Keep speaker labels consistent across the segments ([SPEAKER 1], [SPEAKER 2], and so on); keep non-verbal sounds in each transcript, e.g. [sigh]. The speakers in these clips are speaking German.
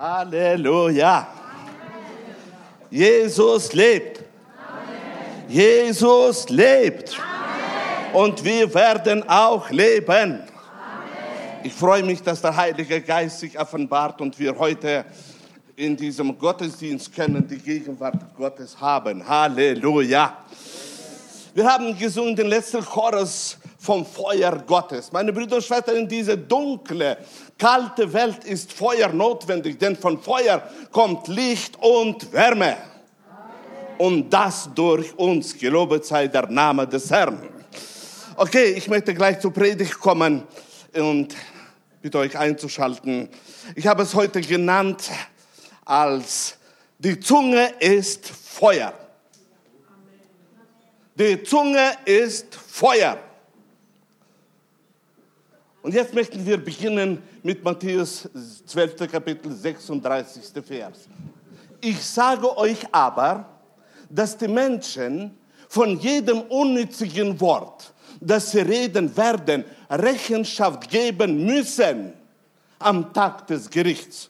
[SPEAKER 1] Halleluja. Jesus lebt. Jesus lebt. Und wir werden auch leben. Ich freue mich, dass der Heilige Geist sich offenbart und wir heute in diesem Gottesdienst können die Gegenwart Gottes haben. Halleluja. Wir haben gesungen den letzten Chorus vom Feuer Gottes. Meine Brüder und Schwestern, in diese dunkle, kalte Welt ist Feuer notwendig, denn von Feuer kommt Licht und Wärme. Und das durch uns. Gelobet sei der Name des Herrn. Okay, ich möchte gleich zur Predigt kommen und bitte euch einzuschalten. Ich habe es heute genannt als die Zunge ist Feuer. Die Zunge ist Feuer. Und jetzt möchten wir beginnen mit Matthäus 12. Kapitel 36. Vers. Ich sage euch aber, dass die Menschen von jedem unnützigen Wort, das sie reden werden, Rechenschaft geben müssen am Tag des Gerichts.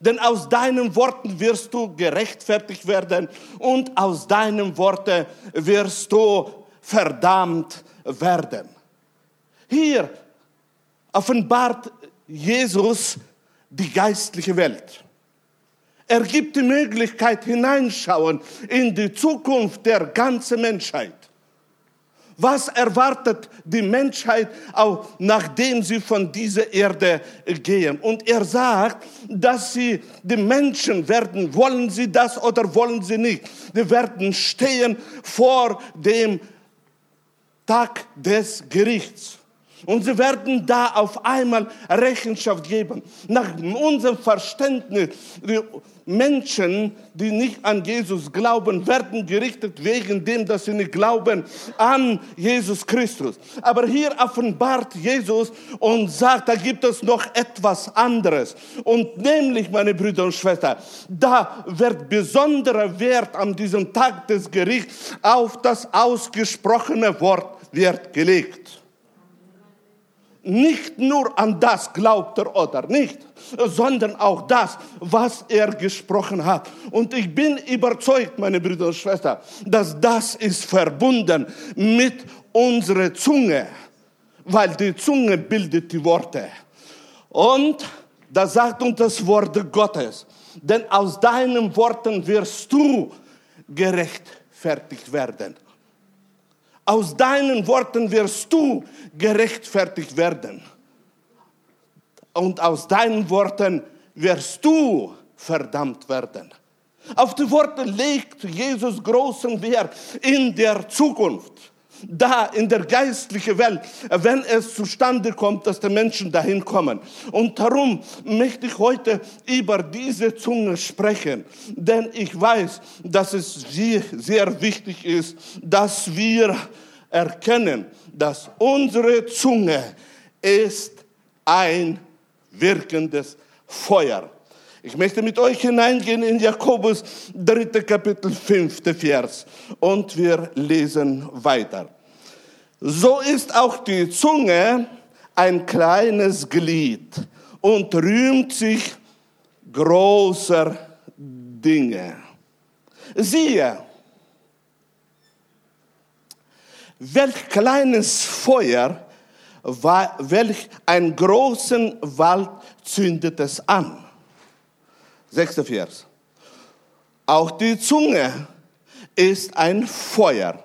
[SPEAKER 1] Denn aus deinen Worten wirst du gerechtfertigt werden und aus deinen Worten wirst du verdammt werden. Hier offenbart Jesus die geistliche Welt. Er gibt die Möglichkeit hineinschauen in die Zukunft der ganzen Menschheit. Was erwartet die Menschheit, auch nachdem sie von dieser Erde gehen? Und er sagt, dass sie, die Menschen werden, wollen sie das oder wollen sie nicht? Die werden stehen vor dem Tag des Gerichts. Und sie werden da auf einmal Rechenschaft geben. Nach unserem Verständnis, die Menschen, die nicht an Jesus glauben, werden gerichtet wegen dem, dass sie nicht glauben an Jesus Christus. Aber hier offenbart Jesus und sagt, da gibt es noch etwas anderes. Und nämlich, meine Brüder und Schwestern, da wird besonderer Wert an diesem Tag des Gerichts auf das ausgesprochene Wort wird gelegt nicht nur an das glaubt er oder nicht, sondern auch das, was er gesprochen hat. Und ich bin überzeugt, meine Brüder und Schwestern, dass das ist verbunden mit unserer Zunge, weil die Zunge bildet die Worte. Und da sagt uns das Wort Gottes, denn aus deinen Worten wirst du gerechtfertigt werden. Aus deinen Worten wirst du gerechtfertigt werden. Und aus deinen Worten wirst du verdammt werden. Auf die Worte legt Jesus großen Wert in der Zukunft da in der geistlichen Welt, wenn es zustande kommt, dass die Menschen dahin kommen. Und darum möchte ich heute über diese Zunge sprechen, denn ich weiß, dass es sehr wichtig ist, dass wir erkennen, dass unsere Zunge ist ein wirkendes Feuer. Ich möchte mit euch hineingehen in Jakobus 3. Kapitel 5. Vers und wir lesen weiter. So ist auch die Zunge ein kleines Glied und rühmt sich großer Dinge. Siehe, welch kleines Feuer, welch einen großen Wald zündet es an. Sechster Vers. Auch die Zunge ist ein Feuer,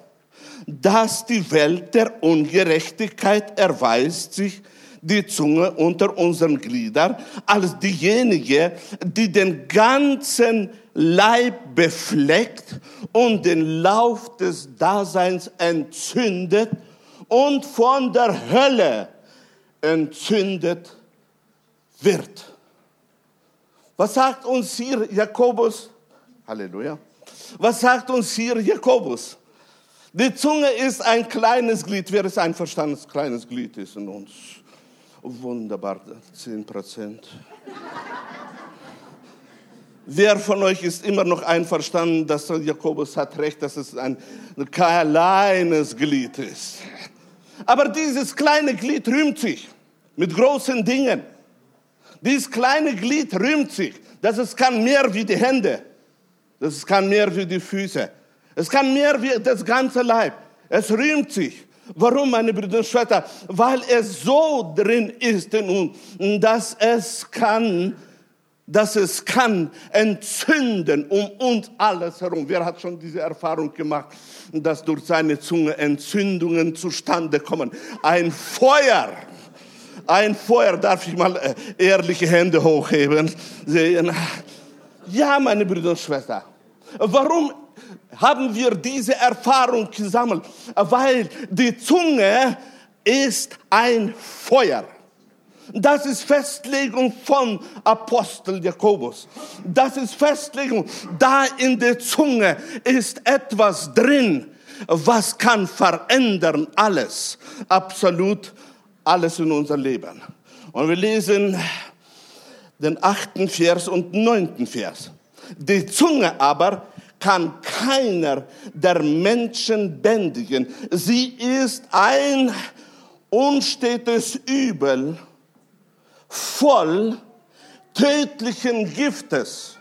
[SPEAKER 1] das die Welt der Ungerechtigkeit erweist sich die Zunge unter unseren Gliedern als diejenige, die den ganzen Leib befleckt und den Lauf des Daseins entzündet und von der Hölle entzündet wird. Was sagt uns hier Jakobus? Halleluja. Was sagt uns hier Jakobus? Die Zunge ist ein kleines Glied. Wer ist einverstanden, dass ein kleines Glied ist in uns? Wunderbar, 10 Prozent. Wer von euch ist immer noch einverstanden, dass Jakobus hat recht, dass es ein kleines Glied ist? Aber dieses kleine Glied rühmt sich mit großen Dingen. Dieses kleine Glied rühmt sich. dass es kann mehr wie die Hände. Das kann mehr wie die Füße. Es kann mehr wie das ganze Leib. Es rühmt sich. Warum, meine Brüder und Schwestern? Weil es so drin ist in uns, dass es kann, dass es kann entzünden um uns alles herum. Wer hat schon diese Erfahrung gemacht, dass durch seine Zunge Entzündungen zustande kommen? Ein Feuer. Ein Feuer, darf ich mal äh, ehrliche Hände hochheben, sehen. Ja, meine Brüder und Schwestern. Warum haben wir diese Erfahrung gesammelt? Weil die Zunge ist ein Feuer. Das ist Festlegung von Apostel Jakobus. Das ist Festlegung. Da in der Zunge ist etwas drin, was kann verändern alles. Absolut alles in unser Leben. Und wir lesen den achten Vers und neunten Vers. Die Zunge aber kann keiner der Menschen bändigen. Sie ist ein unstetes Übel, voll tödlichen Giftes.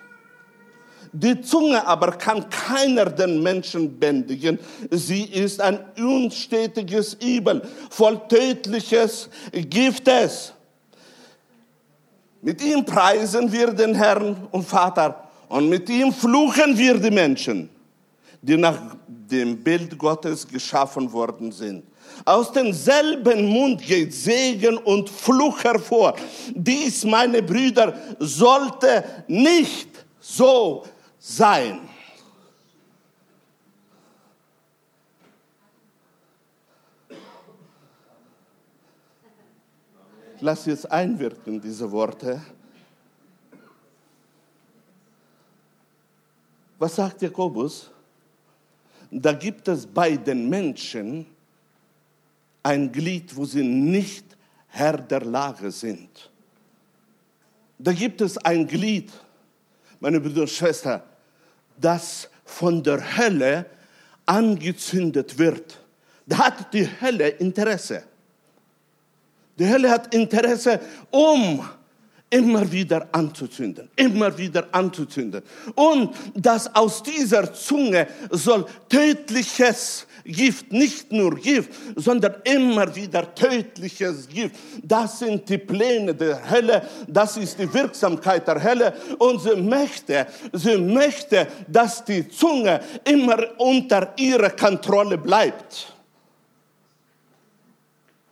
[SPEAKER 1] Die Zunge aber kann keiner den Menschen bändigen. Sie ist ein unstetiges Übel, voll tödliches Giftes. Mit ihm preisen wir den Herrn und Vater und mit ihm fluchen wir die Menschen, die nach dem Bild Gottes geschaffen worden sind. Aus demselben Mund geht Segen und Fluch hervor. Dies, meine Brüder, sollte nicht so sein. Lass jetzt einwirken, diese Worte. Was sagt Jakobus? Da gibt es bei den Menschen ein Glied, wo sie nicht Herr der Lage sind. Da gibt es ein Glied, meine Brüder und Schwestern, das von der Hölle angezündet wird. Da hat die Hölle Interesse. Die Hölle hat Interesse, um immer wieder anzuzünden, immer wieder anzuzünden. Und dass aus dieser Zunge soll tödliches Gift, nicht nur Gift, sondern immer wieder tödliches Gift. Das sind die Pläne der Hölle, das ist die Wirksamkeit der Hölle. Und sie möchte, sie möchte, dass die Zunge immer unter ihrer Kontrolle bleibt.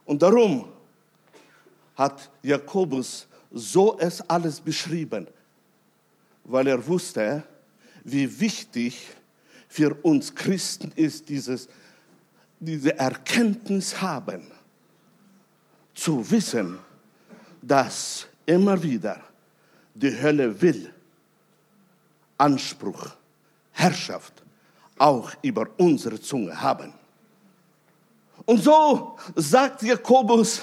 [SPEAKER 1] Und darum hat Jakobus so es alles beschrieben, weil er wusste, wie wichtig für uns Christen ist, dieses, diese Erkenntnis haben, zu wissen, dass immer wieder die Hölle will Anspruch, Herrschaft auch über unsere Zunge haben. Und so sagt Jakobus,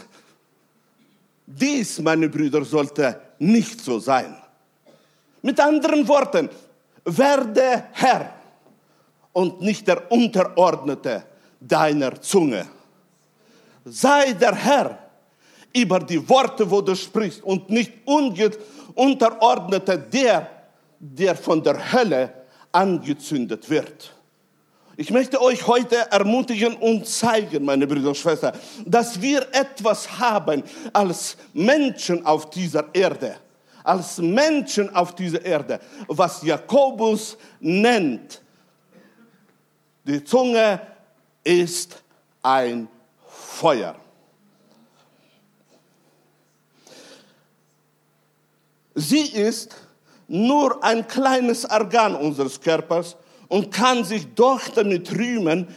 [SPEAKER 1] dies, meine Brüder, sollte nicht so sein. Mit anderen Worten, werde Herr und nicht der Unterordnete deiner Zunge. Sei der Herr über die Worte, wo du sprichst und nicht Unterordnete der, der von der Hölle angezündet wird. Ich möchte euch heute ermutigen und zeigen, meine Brüder und Schwestern, dass wir etwas haben als Menschen auf dieser Erde. Als Menschen auf dieser Erde, was Jakobus nennt. Die Zunge ist ein Feuer. Sie ist nur ein kleines Organ unseres Körpers und kann sich doch damit rühmen,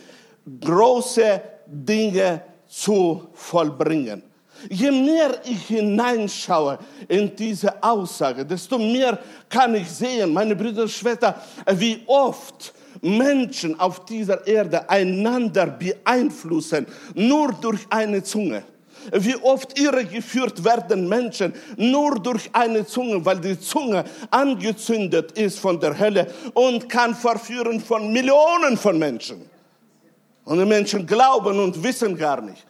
[SPEAKER 1] große Dinge zu vollbringen. Je mehr ich hineinschaue in diese Aussage, desto mehr kann ich sehen, meine Brüder und Schwestern, wie oft Menschen auf dieser Erde einander beeinflussen, nur durch eine Zunge. Wie oft irregeführt werden Menschen nur durch eine Zunge, weil die Zunge angezündet ist von der Hölle und kann verführen von Millionen von Menschen. Und die Menschen glauben und wissen gar nicht,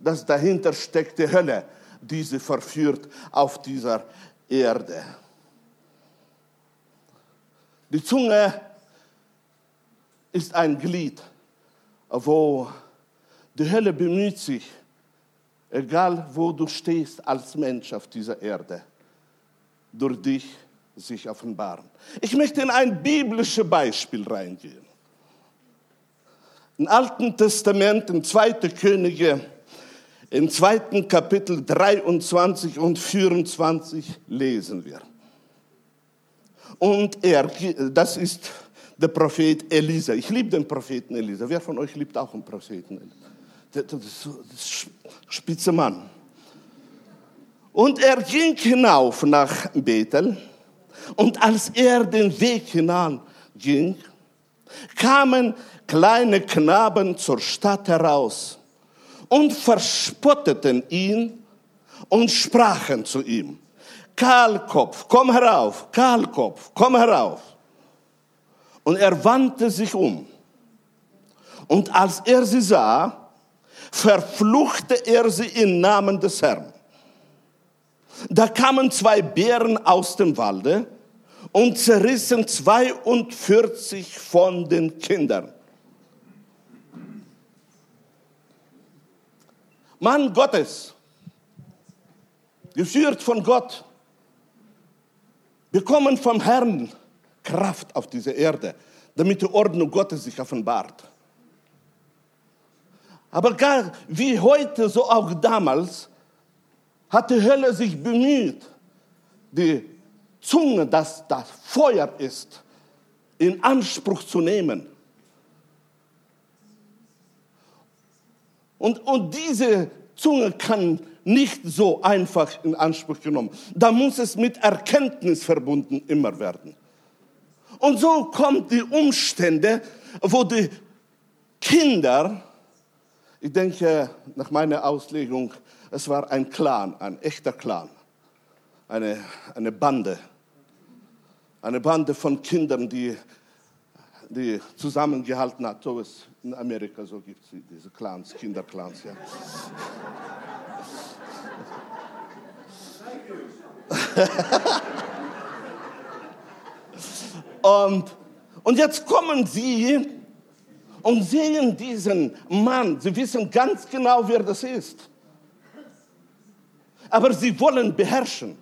[SPEAKER 1] dass dahinter steckt die Hölle, die sie verführt auf dieser Erde. Die Zunge ist ein Glied, wo die Hölle bemüht sich, egal wo du stehst als Mensch auf dieser Erde, durch dich sich offenbaren. Ich möchte in ein biblisches Beispiel reingehen. Im Alten Testament, in 2. Könige, im zweiten Kapitel 23 und 24 lesen wir. Und er, das ist der Prophet Elisa. Ich liebe den Propheten Elisa. Wer von euch liebt auch den Propheten Elisa? Das ist spitze Mann. Und er ging hinauf nach Bethel. Und als er den Weg hinan ging, kamen kleine Knaben zur Stadt heraus und verspotteten ihn und sprachen zu ihm, Kahlkopf, komm herauf, Kahlkopf, komm herauf. Und er wandte sich um. Und als er sie sah, verfluchte er sie im Namen des Herrn. Da kamen zwei Bären aus dem Walde und zerrissen 42 von den Kindern. Mann Gottes, geführt von Gott, bekommen vom Herrn Kraft auf dieser Erde, damit die Ordnung Gottes sich offenbart. Aber gar wie heute, so auch damals, hat die Hölle sich bemüht, die Zunge, dass das Feuer ist, in Anspruch zu nehmen. Und, und diese Zunge kann nicht so einfach in Anspruch genommen. Da muss es mit Erkenntnis verbunden immer werden. Und so kommt die Umstände, wo die Kinder, ich denke nach meiner Auslegung, es war ein Clan, ein echter Clan, eine, eine Bande, eine Bande von Kindern, die, die zusammengehalten hat. So es in Amerika so gibt es diese Clans, Kinderclans. Ja. [laughs] und, und jetzt kommen sie und sehen diesen Mann. Sie wissen ganz genau, wer das ist aber sie wollen beherrschen.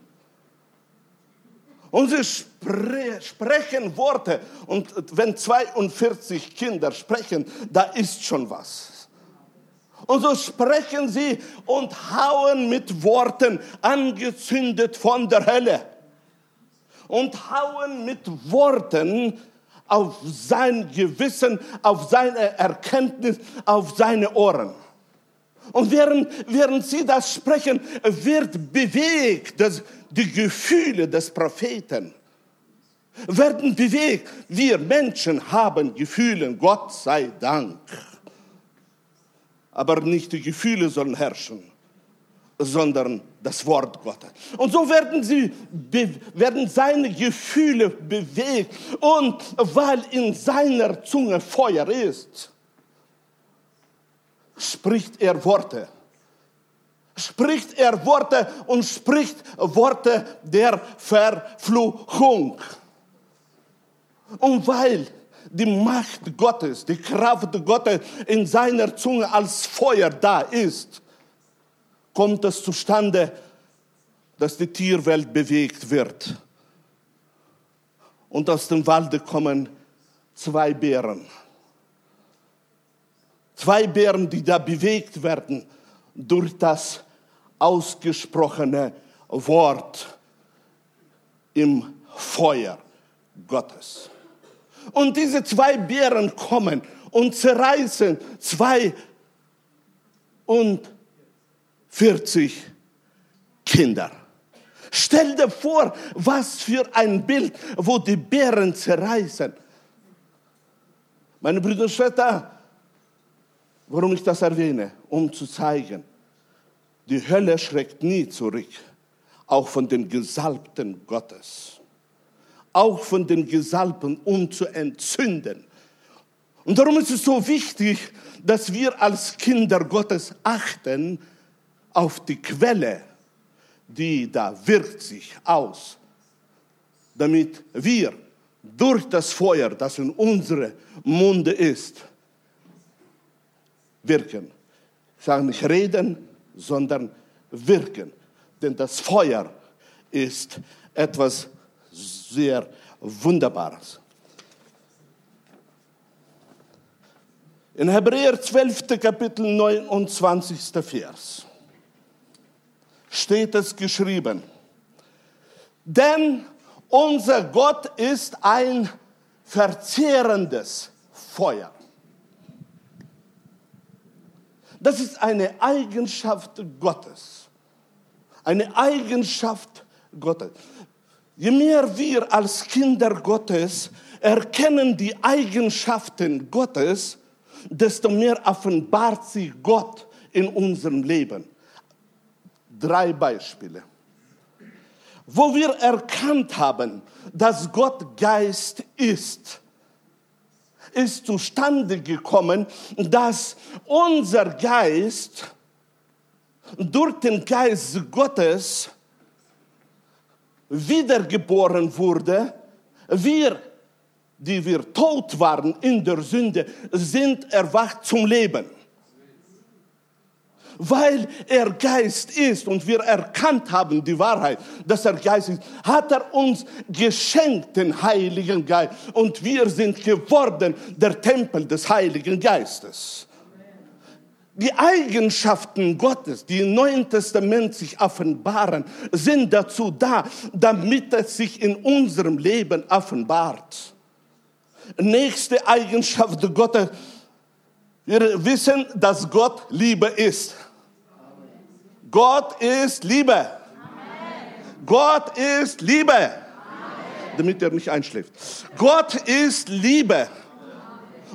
[SPEAKER 1] Und sie spre sprechen Worte. Und wenn 42 Kinder sprechen, da ist schon was. Und so sprechen sie und hauen mit Worten, angezündet von der Hölle. Und hauen mit Worten auf sein Gewissen, auf seine Erkenntnis, auf seine Ohren. Und während, während sie das sprechen, wird bewegt das, die Gefühle des Propheten. Werden bewegt. Wir Menschen haben Gefühle, Gott sei Dank. Aber nicht die Gefühle sollen herrschen, sondern das Wort Gottes. Und so werden sie, werden seine Gefühle bewegt. Und weil in seiner Zunge Feuer ist, spricht er Worte. Spricht er Worte und spricht Worte der Verfluchung. Und weil die Macht Gottes, die Kraft Gottes in seiner Zunge als Feuer da ist, kommt es zustande, dass die Tierwelt bewegt wird. Und aus dem Walde kommen zwei Bären. Zwei Bären, die da bewegt werden durch das ausgesprochene Wort im Feuer Gottes. Und diese zwei Bären kommen und zerreißen zwei und 40 Kinder. Stell dir vor, was für ein Bild, wo die Bären zerreißen. Meine Brüder und Schwestern, Warum ich das erwähne? Um zu zeigen, die Hölle schreckt nie zurück, auch von den Gesalbten Gottes, auch von den Gesalbten, um zu entzünden. Und darum ist es so wichtig, dass wir als Kinder Gottes achten auf die Quelle, die da wirkt sich aus, damit wir durch das Feuer, das in unsere Munde ist, wirken. Ich sage nicht reden, sondern wirken. Denn das Feuer ist etwas sehr Wunderbares. In Hebräer 12. Kapitel 29. Vers steht es geschrieben, denn unser Gott ist ein verzehrendes Feuer. Das ist eine Eigenschaft Gottes. Eine Eigenschaft Gottes. Je mehr wir als Kinder Gottes erkennen die Eigenschaften Gottes, desto mehr offenbart sich Gott in unserem Leben. Drei Beispiele. Wo wir erkannt haben, dass Gott Geist ist, ist zustande gekommen, dass unser Geist durch den Geist Gottes wiedergeboren wurde. Wir, die wir tot waren in der Sünde, sind erwacht zum Leben weil er Geist ist und wir erkannt haben die Wahrheit, dass er Geist ist, hat er uns geschenkt den Heiligen Geist und wir sind geworden der Tempel des Heiligen Geistes. Die Eigenschaften Gottes, die im Neuen Testament sich offenbaren, sind dazu da, damit es sich in unserem Leben offenbart. Nächste Eigenschaft Gottes, wir wissen, dass Gott Liebe ist. Gott ist Liebe. Amen. Gott ist Liebe. Amen. Damit er nicht einschläft. Gott ist Liebe.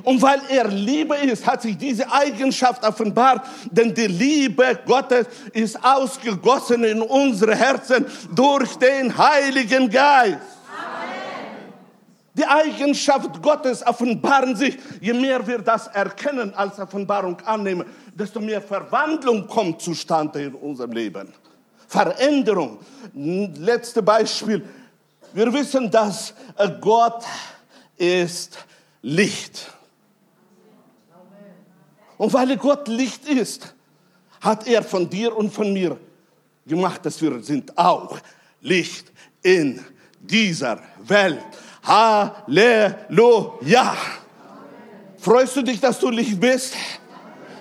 [SPEAKER 1] Und weil er Liebe ist, hat sich diese Eigenschaft offenbart, denn die Liebe Gottes ist ausgegossen in unsere Herzen durch den Heiligen Geist. Die Eigenschaft Gottes offenbaren sich, je mehr wir das erkennen als Offenbarung annehmen, desto mehr Verwandlung kommt zustande in unserem Leben. Veränderung. Letztes Beispiel. Wir wissen, dass Gott ist Licht. Und weil Gott Licht ist, hat er von dir und von mir gemacht, dass wir sind auch Licht in dieser Welt. Halleluja. Freust du dich, dass du Licht bist?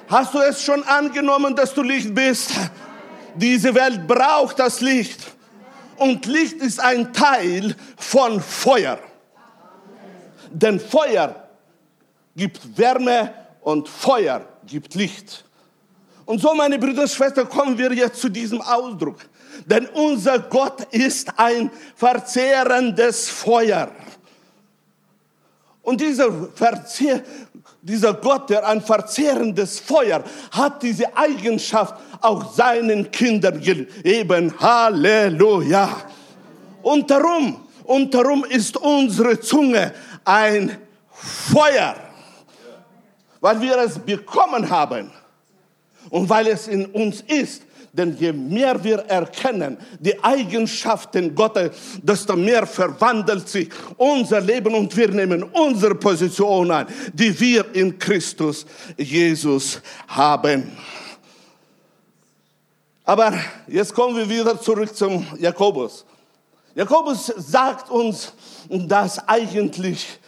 [SPEAKER 1] Hast du es schon angenommen, dass du Licht bist? Diese Welt braucht das Licht. Und Licht ist ein Teil von Feuer. Denn Feuer gibt Wärme und Feuer gibt Licht. Und so, meine Brüder und Schwestern, kommen wir jetzt zu diesem Ausdruck. Denn unser Gott ist ein verzehrendes Feuer. Und dieser, Verzehr, dieser Gott, der ein verzehrendes Feuer hat, diese Eigenschaft auch seinen Kindern gegeben. Halleluja. Und darum, und darum ist unsere Zunge ein Feuer, weil wir es bekommen haben und weil es in uns ist. Denn je mehr wir erkennen die Eigenschaften Gottes, desto mehr verwandelt sich unser Leben und wir nehmen unsere Position ein, die wir in Christus Jesus haben. Aber jetzt kommen wir wieder zurück zum Jakobus. Jakobus sagt uns, dass eigentlich,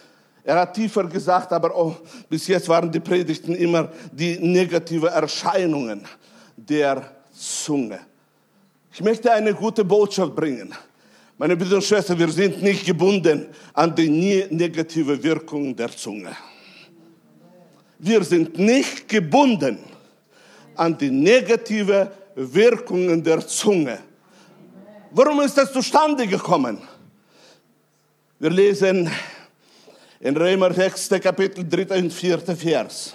[SPEAKER 1] er hat tiefer gesagt, aber auch bis jetzt waren die Predigten immer die negative Erscheinungen der Zunge. Ich möchte eine gute Botschaft bringen. Meine Brüder und Schwestern, wir sind nicht gebunden an die negative Wirkung der Zunge. Wir sind nicht gebunden an die negative Wirkungen der Zunge. Warum ist das zustande gekommen? Wir lesen in Römer 6. Kapitel 3. und 4. Vers.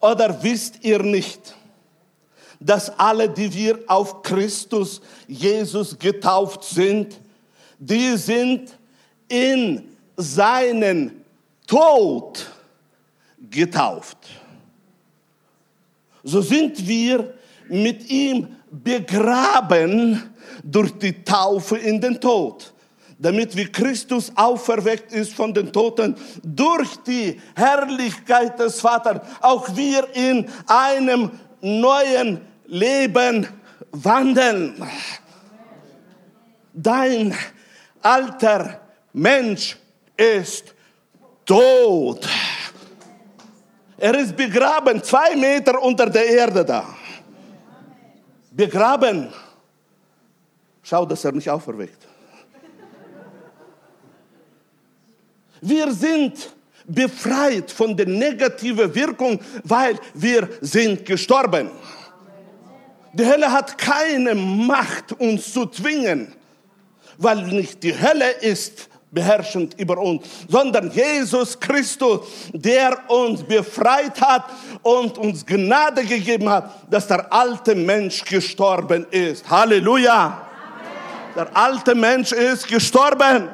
[SPEAKER 1] Oder wisst ihr nicht, dass alle, die wir auf Christus Jesus getauft sind, die sind in seinen Tod getauft. So sind wir mit ihm begraben durch die Taufe in den Tod, damit wie Christus auferweckt ist von den Toten durch die Herrlichkeit des Vaters, auch wir in einem neuen Leben wandeln. Dein alter Mensch ist tot. Er ist begraben, zwei Meter unter der Erde da. Begraben. Schau, dass er nicht auferweckt. Wir sind befreit von der negativen Wirkung, weil wir sind gestorben. Die Hölle hat keine Macht, uns zu zwingen, weil nicht die Hölle ist beherrschend über uns, sondern Jesus Christus, der uns befreit hat und uns Gnade gegeben hat, dass der alte Mensch gestorben ist. Halleluja! Amen. Der alte Mensch ist gestorben.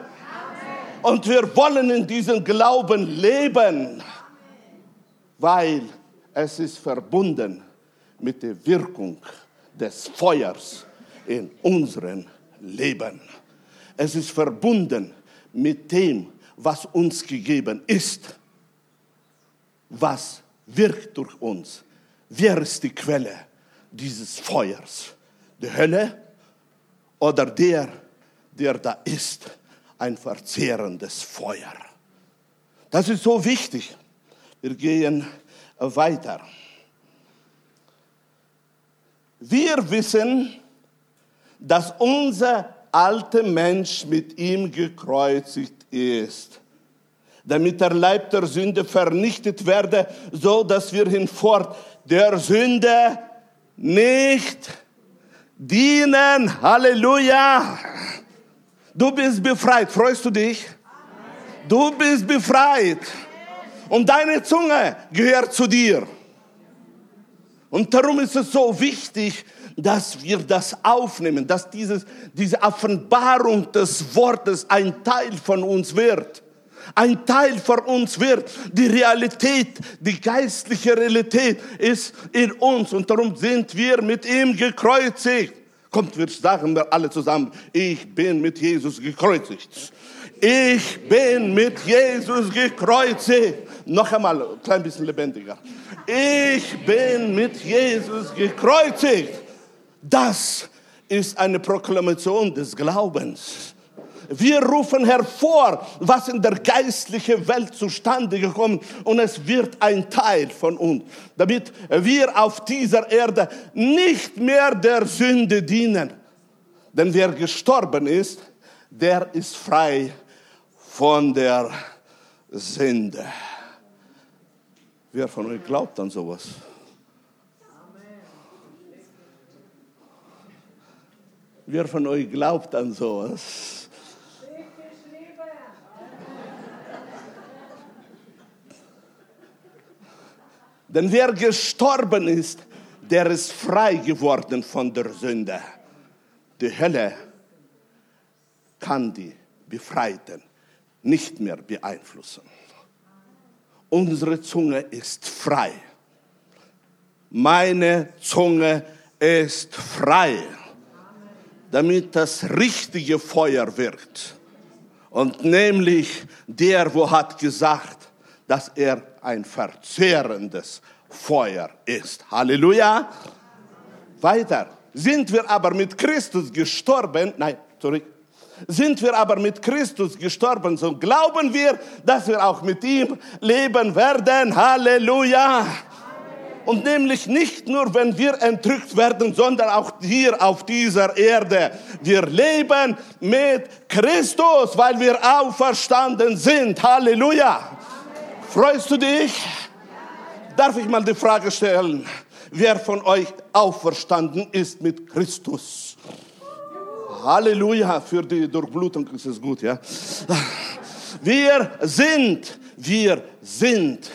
[SPEAKER 1] Und wir wollen in diesem Glauben leben, weil es ist verbunden mit der Wirkung des Feuers in unserem Leben. Es ist verbunden mit dem, was uns gegeben ist. Was wirkt durch uns? Wer ist die Quelle dieses Feuers? Die Hölle oder der, der da ist? ein verzehrendes Feuer. Das ist so wichtig. Wir gehen weiter. Wir wissen, dass unser alter Mensch mit ihm gekreuzigt ist, damit der Leib der Sünde vernichtet werde, so dass wir hinfort der Sünde nicht dienen. Halleluja! Du bist befreit. Freust du dich? Du bist befreit. Und deine Zunge gehört zu dir. Und darum ist es so wichtig, dass wir das aufnehmen, dass dieses, diese Offenbarung des Wortes ein Teil von uns wird. Ein Teil von uns wird. Die Realität, die geistliche Realität ist in uns und darum sind wir mit ihm gekreuzigt. Kommt, wir sagen wir alle zusammen, ich bin mit Jesus gekreuzigt. Ich bin mit Jesus gekreuzigt. Noch einmal, ein klein bisschen lebendiger. Ich bin mit Jesus gekreuzigt. Das ist eine Proklamation des Glaubens. Wir rufen hervor, was in der geistlichen Welt zustande gekommen und es wird ein Teil von uns, damit wir auf dieser Erde nicht mehr der Sünde dienen. Denn wer gestorben ist, der ist frei von der Sünde. Wer von euch glaubt an sowas? Wer von euch glaubt an sowas? Denn wer gestorben ist, der ist frei geworden von der Sünde. Die Hölle kann die Befreiten nicht mehr beeinflussen. Unsere Zunge ist frei. Meine Zunge ist frei, damit das richtige Feuer wirkt. Und nämlich der, wo hat gesagt, dass er ein verzehrendes Feuer ist. Halleluja. Weiter. Sind wir aber mit Christus gestorben, nein, zurück. Sind wir aber mit Christus gestorben, so glauben wir, dass wir auch mit ihm leben werden. Halleluja. Und nämlich nicht nur, wenn wir entrückt werden, sondern auch hier auf dieser Erde. Wir leben mit Christus, weil wir auferstanden sind. Halleluja. Freust du dich? Darf ich mal die Frage stellen, wer von euch auferstanden ist mit Christus? Halleluja, für die Durchblutung ist es gut, ja. Wir sind, wir sind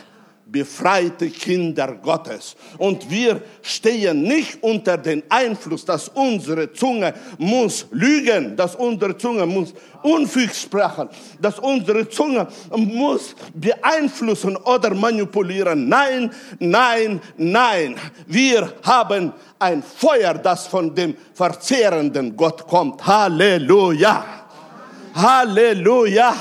[SPEAKER 1] befreite Kinder Gottes. Und wir stehen nicht unter den Einfluss, dass unsere Zunge muss lügen, dass unsere Zunge muss unfüg sprechen, dass unsere Zunge muss beeinflussen oder manipulieren. Nein, nein, nein. Wir haben ein Feuer, das von dem verzehrenden Gott kommt. Halleluja. Halleluja.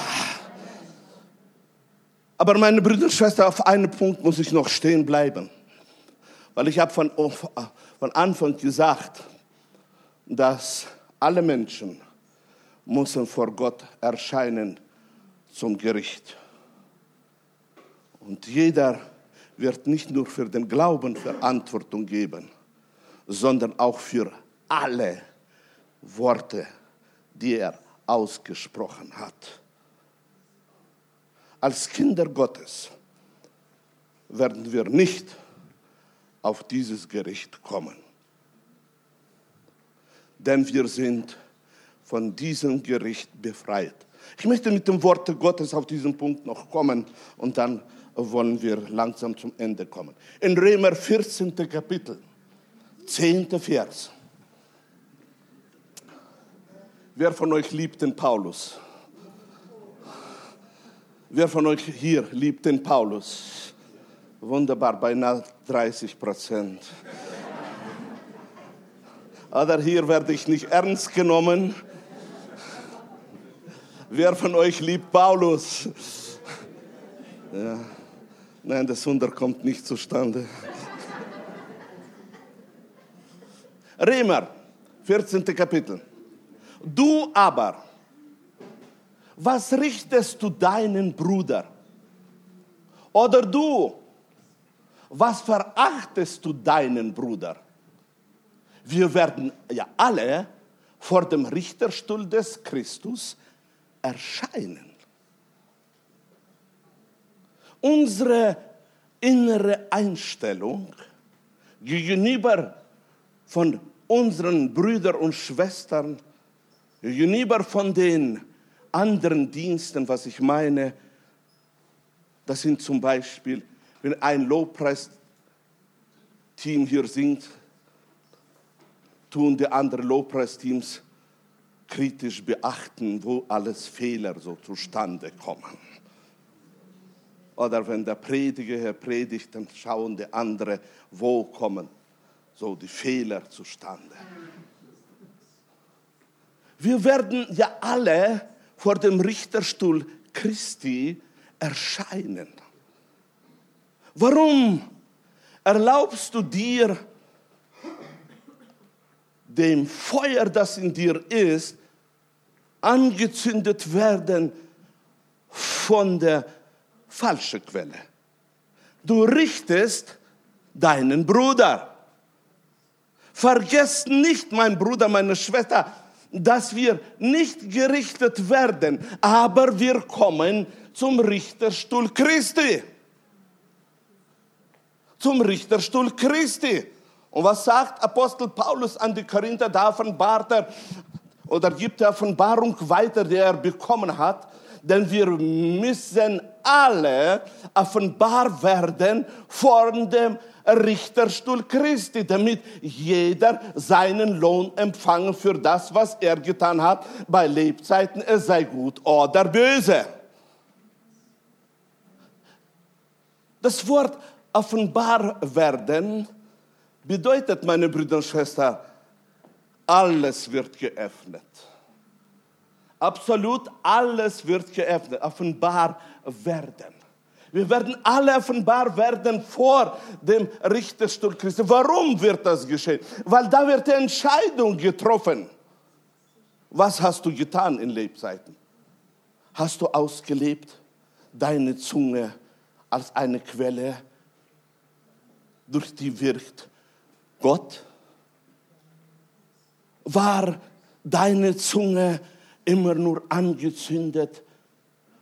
[SPEAKER 1] Aber meine Brüder und Schwestern, auf einen Punkt muss ich noch stehen bleiben. Weil ich habe von, von Anfang gesagt, dass alle Menschen müssen vor Gott erscheinen zum Gericht. Und jeder wird nicht nur für den Glauben Verantwortung geben, sondern auch für alle Worte, die er ausgesprochen hat. Als Kinder Gottes werden wir nicht auf dieses Gericht kommen. Denn wir sind von diesem Gericht befreit. Ich möchte mit dem Wort Gottes auf diesen Punkt noch kommen und dann wollen wir langsam zum Ende kommen. In Römer 14. Kapitel, 10. Vers. Wer von euch liebt den Paulus? Wer von euch hier liebt den Paulus? Wunderbar, beinahe 30 Prozent. Oder hier werde ich nicht ernst genommen. Wer von euch liebt Paulus? Ja. Nein, das Wunder kommt nicht zustande. Römer, 14. Kapitel. Du aber, was richtest du deinen Bruder? Oder du, was verachtest du deinen Bruder? Wir werden ja alle vor dem Richterstuhl des Christus erscheinen. Unsere innere Einstellung gegenüber von unseren Brüdern und Schwestern, gegenüber von den anderen Diensten, was ich meine, das sind zum Beispiel, wenn ein Lobpreisteam hier singt, tun die anderen Lobpreisteams kritisch beachten, wo alles Fehler so zustande kommen. Oder wenn der Prediger hier predigt, dann schauen die anderen, wo kommen so die Fehler zustande. Wir werden ja alle vor dem Richterstuhl Christi erscheinen. Warum erlaubst du dir, dem Feuer, das in dir ist, angezündet werden von der falschen Quelle? Du richtest deinen Bruder. Vergesst nicht, mein Bruder, meine Schwester, dass wir nicht gerichtet werden, aber wir kommen zum Richterstuhl Christi. Zum Richterstuhl Christi. Und was sagt Apostel Paulus an die Korinther? Da offenbart er oder gibt er Offenbarung weiter, die er bekommen hat. Denn wir müssen alle offenbar werden vor dem Richterstuhl Christi, damit jeder seinen Lohn empfangen für das, was er getan hat bei Lebzeiten, es sei gut oder böse. Das Wort offenbar werden bedeutet, meine Brüder und Schwestern, alles wird geöffnet. Absolut alles wird geöffnet, offenbar werden. Wir werden alle offenbar werden vor dem Richterstuhl Christi. Warum wird das geschehen? Weil da wird die Entscheidung getroffen. Was hast du getan in Lebzeiten? Hast du ausgelebt deine Zunge als eine Quelle, durch die wirkt Gott? War deine Zunge immer nur angezündet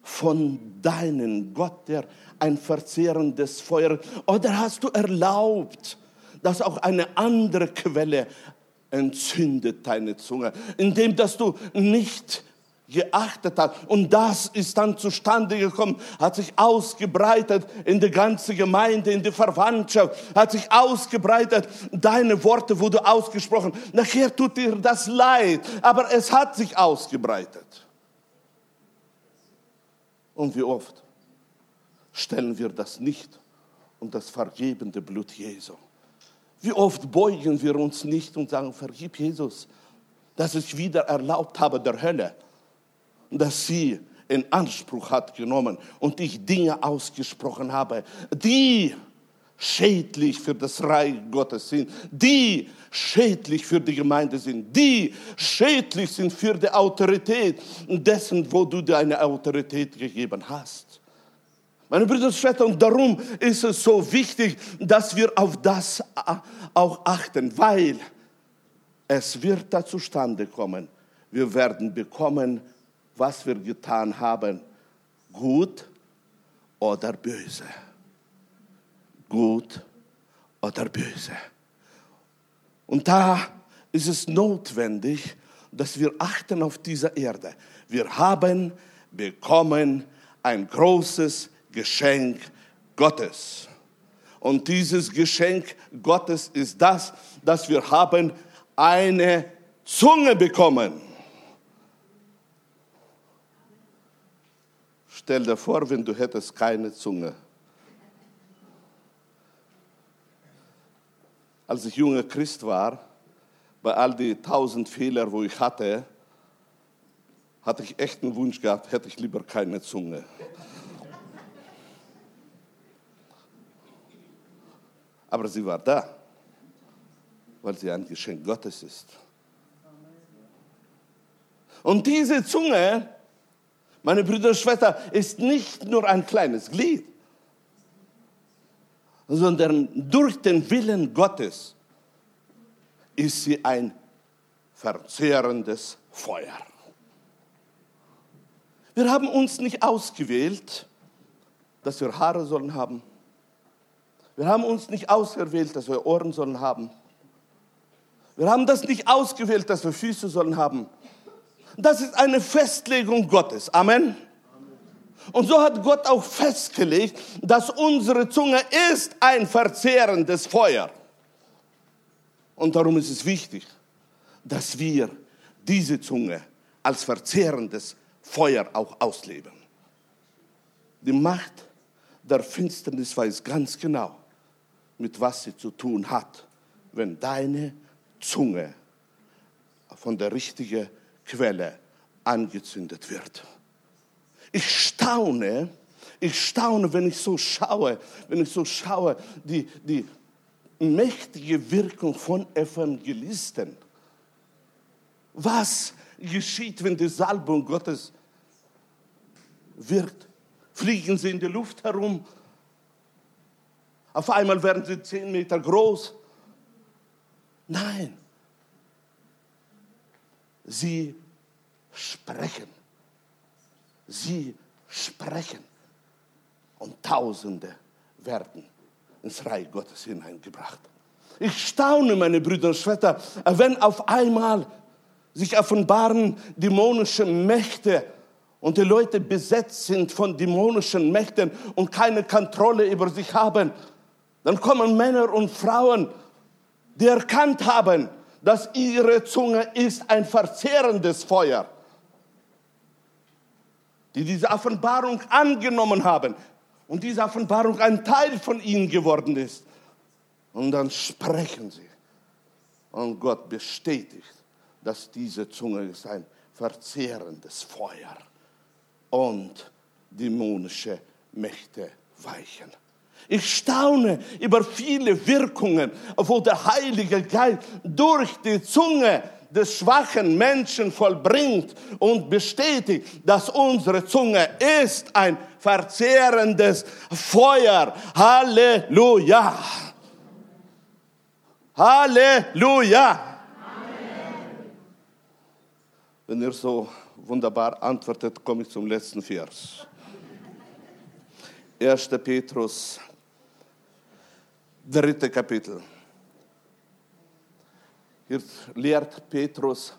[SPEAKER 1] von deinem Gott, der ein verzehrendes Feuer, oder hast du erlaubt, dass auch eine andere Quelle entzündet deine Zunge, indem dass du nicht geachtet hast. Und das ist dann zustande gekommen, hat sich ausgebreitet in die ganze Gemeinde, in die Verwandtschaft, hat sich ausgebreitet. Deine Worte wurde ausgesprochen. Nachher tut dir das leid, aber es hat sich ausgebreitet. Und wie oft stellen wir das nicht um das vergebende Blut Jesu? Wie oft beugen wir uns nicht und sagen, vergib Jesus, dass ich wieder erlaubt habe der Hölle. dass sie in Anspruch hat genommen und ich Dinge ausgesprochen habe, die schädlich für das Reich Gottes sind, die schädlich für die Gemeinde sind, die schädlich sind für die Autorität dessen, wo du deine Autorität gegeben hast. Meine Brüder und Schwestern, darum ist es so wichtig, dass wir auf das auch achten, weil es wird da zustande kommen. Wir werden bekommen, was wir getan haben, gut oder böse. Gut oder böse. Und da ist es notwendig, dass wir achten auf dieser Erde. Wir haben bekommen ein großes Geschenk Gottes. Und dieses Geschenk Gottes ist das, dass wir haben eine Zunge bekommen. Stell dir vor, wenn du hättest keine Zunge. Als ich junger Christ war, bei all die tausend Fehler, wo ich hatte, hatte ich echt einen Wunsch gehabt, hätte ich lieber keine Zunge. Aber sie war da, weil sie ein Geschenk Gottes ist. Und diese Zunge meine Brüder und Schwestern, ist nicht nur ein kleines Glied, sondern durch den Willen Gottes ist sie ein verzehrendes Feuer. Wir haben uns nicht ausgewählt, dass wir Haare sollen haben. Wir haben uns nicht ausgewählt, dass wir Ohren sollen haben. Wir haben das nicht ausgewählt, dass wir Füße sollen haben. Das ist eine Festlegung Gottes. Amen. Und so hat Gott auch festgelegt, dass unsere Zunge ist ein verzehrendes Feuer. Und darum ist es wichtig, dass wir diese Zunge als verzehrendes Feuer auch ausleben. Die Macht der Finsternis weiß ganz genau, mit was sie zu tun hat, wenn deine Zunge von der richtigen Quelle angezündet wird. Ich staune, ich staune, wenn ich so schaue, wenn ich so schaue, die, die mächtige Wirkung von Evangelisten. Was geschieht, wenn die Salbung Gottes wirkt? Fliegen sie in die Luft herum? Auf einmal werden sie zehn Meter groß? Nein, Sie sprechen. Sie sprechen. Und Tausende werden ins Reich Gottes hineingebracht. Ich staune, meine Brüder und Schwestern, wenn auf einmal sich offenbaren dämonische Mächte und die Leute besetzt sind von dämonischen Mächten und keine Kontrolle über sich haben, dann kommen Männer und Frauen, die erkannt haben, dass ihre Zunge ist ein verzehrendes Feuer. Die diese Offenbarung angenommen haben und diese Offenbarung ein Teil von ihnen geworden ist. Und dann sprechen sie. Und Gott bestätigt, dass diese Zunge ist ein verzehrendes Feuer und dämonische Mächte weichen. Ich staune über viele Wirkungen, wo der Heilige Geist durch die Zunge des schwachen Menschen vollbringt und bestätigt, dass unsere Zunge ist ein verzehrendes Feuer. Halleluja. Halleluja. Amen. Wenn ihr so wunderbar antwortet, komme ich zum letzten Vers. 1. Petrus dritte Kapitel. Hier lehrt Petrus,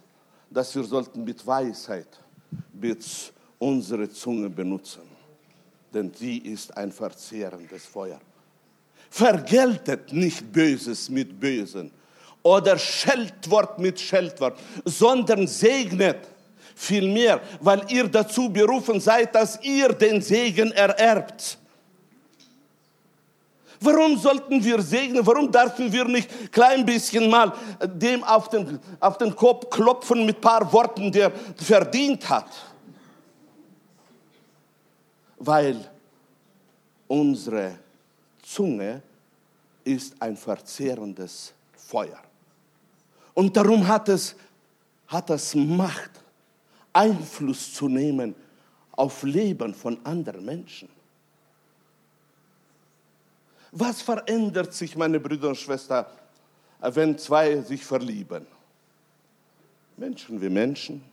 [SPEAKER 1] dass wir sollten mit Weisheit mit unsere Zunge benutzen, denn sie ist ein verzehrendes Feuer. Vergeltet nicht Böses mit Bösen oder Scheltwort mit Scheltwort, sondern segnet vielmehr, weil ihr dazu berufen seid, dass ihr den Segen ererbt. Warum sollten wir segnen? Warum dürfen wir nicht klein bisschen mal dem auf den, auf den Kopf klopfen mit paar Worten, der verdient hat? weil unsere Zunge ist ein verzehrendes Feuer. Und darum hat es, hat es Macht, Einfluss zu nehmen auf Leben von anderen Menschen. Was verändert sich, meine Brüder und Schwestern, wenn zwei sich verlieben? Menschen wie Menschen.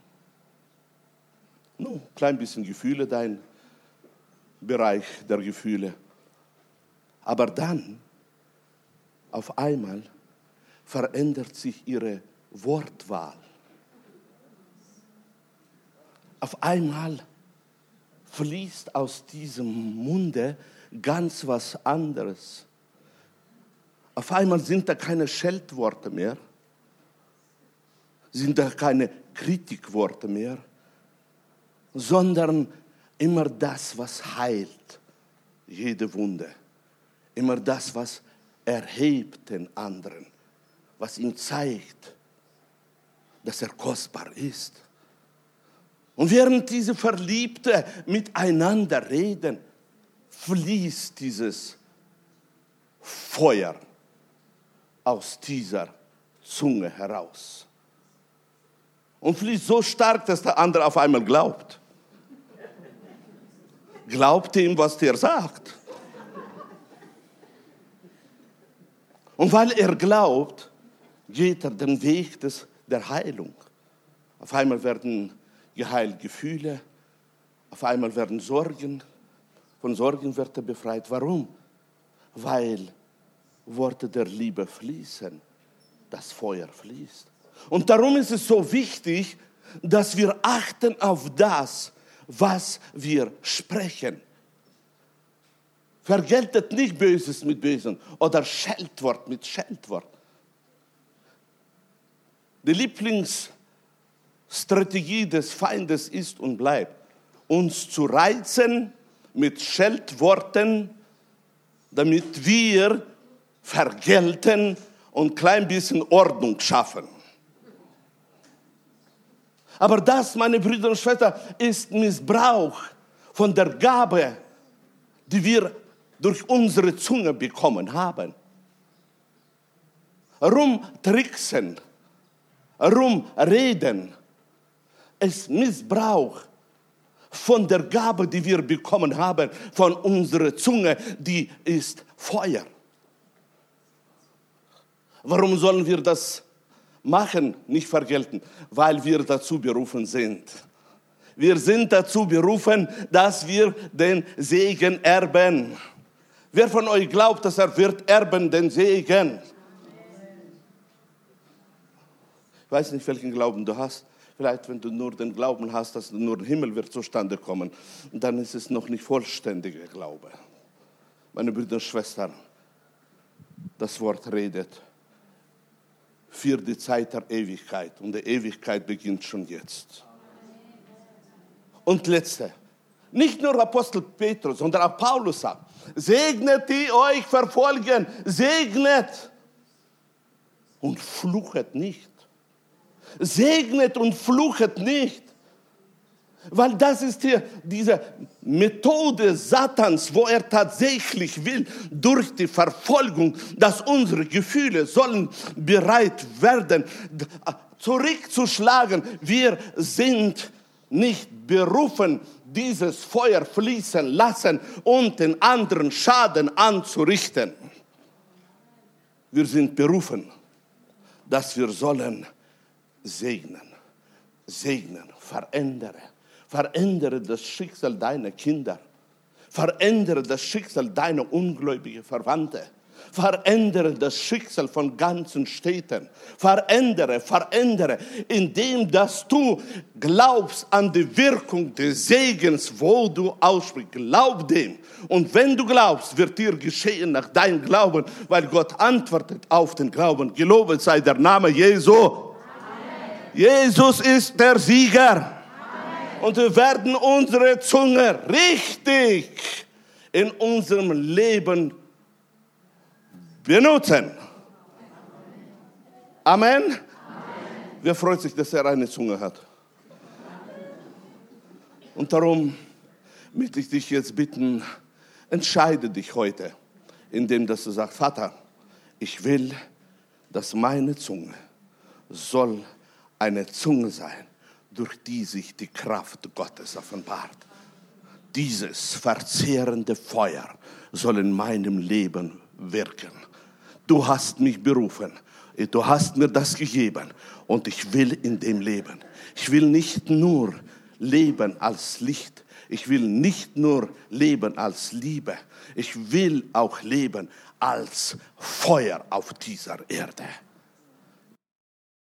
[SPEAKER 1] Nur klein bisschen Gefühle, dein Bereich der Gefühle. Aber dann, auf einmal, verändert sich ihre Wortwahl. Auf einmal fließt aus diesem Munde ganz was anderes. Auf einmal sind da keine Scheldworte mehr, sind da keine Kritikworte mehr, sondern immer das, was heilt, jede Wunde, immer das, was erhebt den anderen, was ihm zeigt, dass er kostbar ist. Und während diese Verliebte miteinander reden, fließt dieses Feuer aus dieser Zunge heraus. Und fließt so stark, dass der andere auf einmal glaubt. Glaubt ihm, was der sagt. Und weil er glaubt, geht er den Weg des, der Heilung. Auf einmal werden geheilt Gefühle, auf einmal werden Sorgen von Sorgen wird er befreit. Warum? Weil Worte der Liebe fließen, das Feuer fließt. Und darum ist es so wichtig, dass wir achten auf das, was wir sprechen. Vergeltet nicht Böses mit Bösen oder Scheldwort mit Scheldwort. Die Lieblingsstrategie des Feindes ist und bleibt, uns zu reizen, mit Scheldworten, damit wir vergelten und klein bisschen Ordnung schaffen. Aber das, meine Brüder und Schwestern, ist Missbrauch von der Gabe, die wir durch unsere Zunge bekommen haben. Rumtricksen, rumreden, ist Missbrauch von der Gabe, die wir bekommen haben, von unserer Zunge, die ist Feuer. Warum sollen wir das machen, nicht vergelten? Weil wir dazu berufen sind. Wir sind dazu berufen, dass wir den Segen erben. Wer von euch glaubt, dass er wird erben den Segen? Ich weiß nicht, welchen Glauben du hast. Vielleicht, wenn du nur den Glauben hast, dass nur der Himmel wird zustande kommen, dann ist es noch nicht vollständiger Glaube. Meine Brüder und Schwestern, das Wort redet für die Zeit der Ewigkeit und die Ewigkeit beginnt schon jetzt. Und letzte, nicht nur Apostel Petrus, sondern auch Paulus sagt, segnet die euch verfolgen, segnet und fluchet nicht segnet und fluchet nicht. Weil das ist hier diese Methode Satans, wo er tatsächlich will, durch die Verfolgung, dass unsere Gefühle sollen bereit werden, zurückzuschlagen. Wir sind nicht berufen, dieses Feuer fließen lassen und den anderen Schaden anzurichten. Wir sind berufen, dass wir sollen segnen, segnen, verändere. Verändere das Schicksal deiner Kinder. Verändere das Schicksal deiner ungläubigen Verwandten. Verändere das Schicksal von ganzen Städten. Verändere, verändere, indem dass du glaubst an die Wirkung des Segens, wo du aussprichst. Glaub dem. Und wenn du glaubst, wird dir geschehen nach deinem Glauben, weil Gott antwortet auf den Glauben. Gelobet sei der Name Jesu. Jesus ist der Sieger. Und wir werden unsere Zunge richtig in unserem Leben benutzen. Amen. Wer freut sich, dass er eine Zunge hat? Und darum möchte ich dich jetzt bitten, entscheide dich heute, indem dass du sagst, Vater, ich will, dass meine Zunge soll eine Zunge sein, durch die sich die Kraft Gottes offenbart. Dieses verzehrende Feuer soll in meinem Leben wirken. Du hast mich berufen, du hast mir das gegeben und ich will in dem leben. Ich will nicht nur leben als Licht, ich will nicht nur leben als Liebe, ich will auch leben als Feuer auf dieser Erde.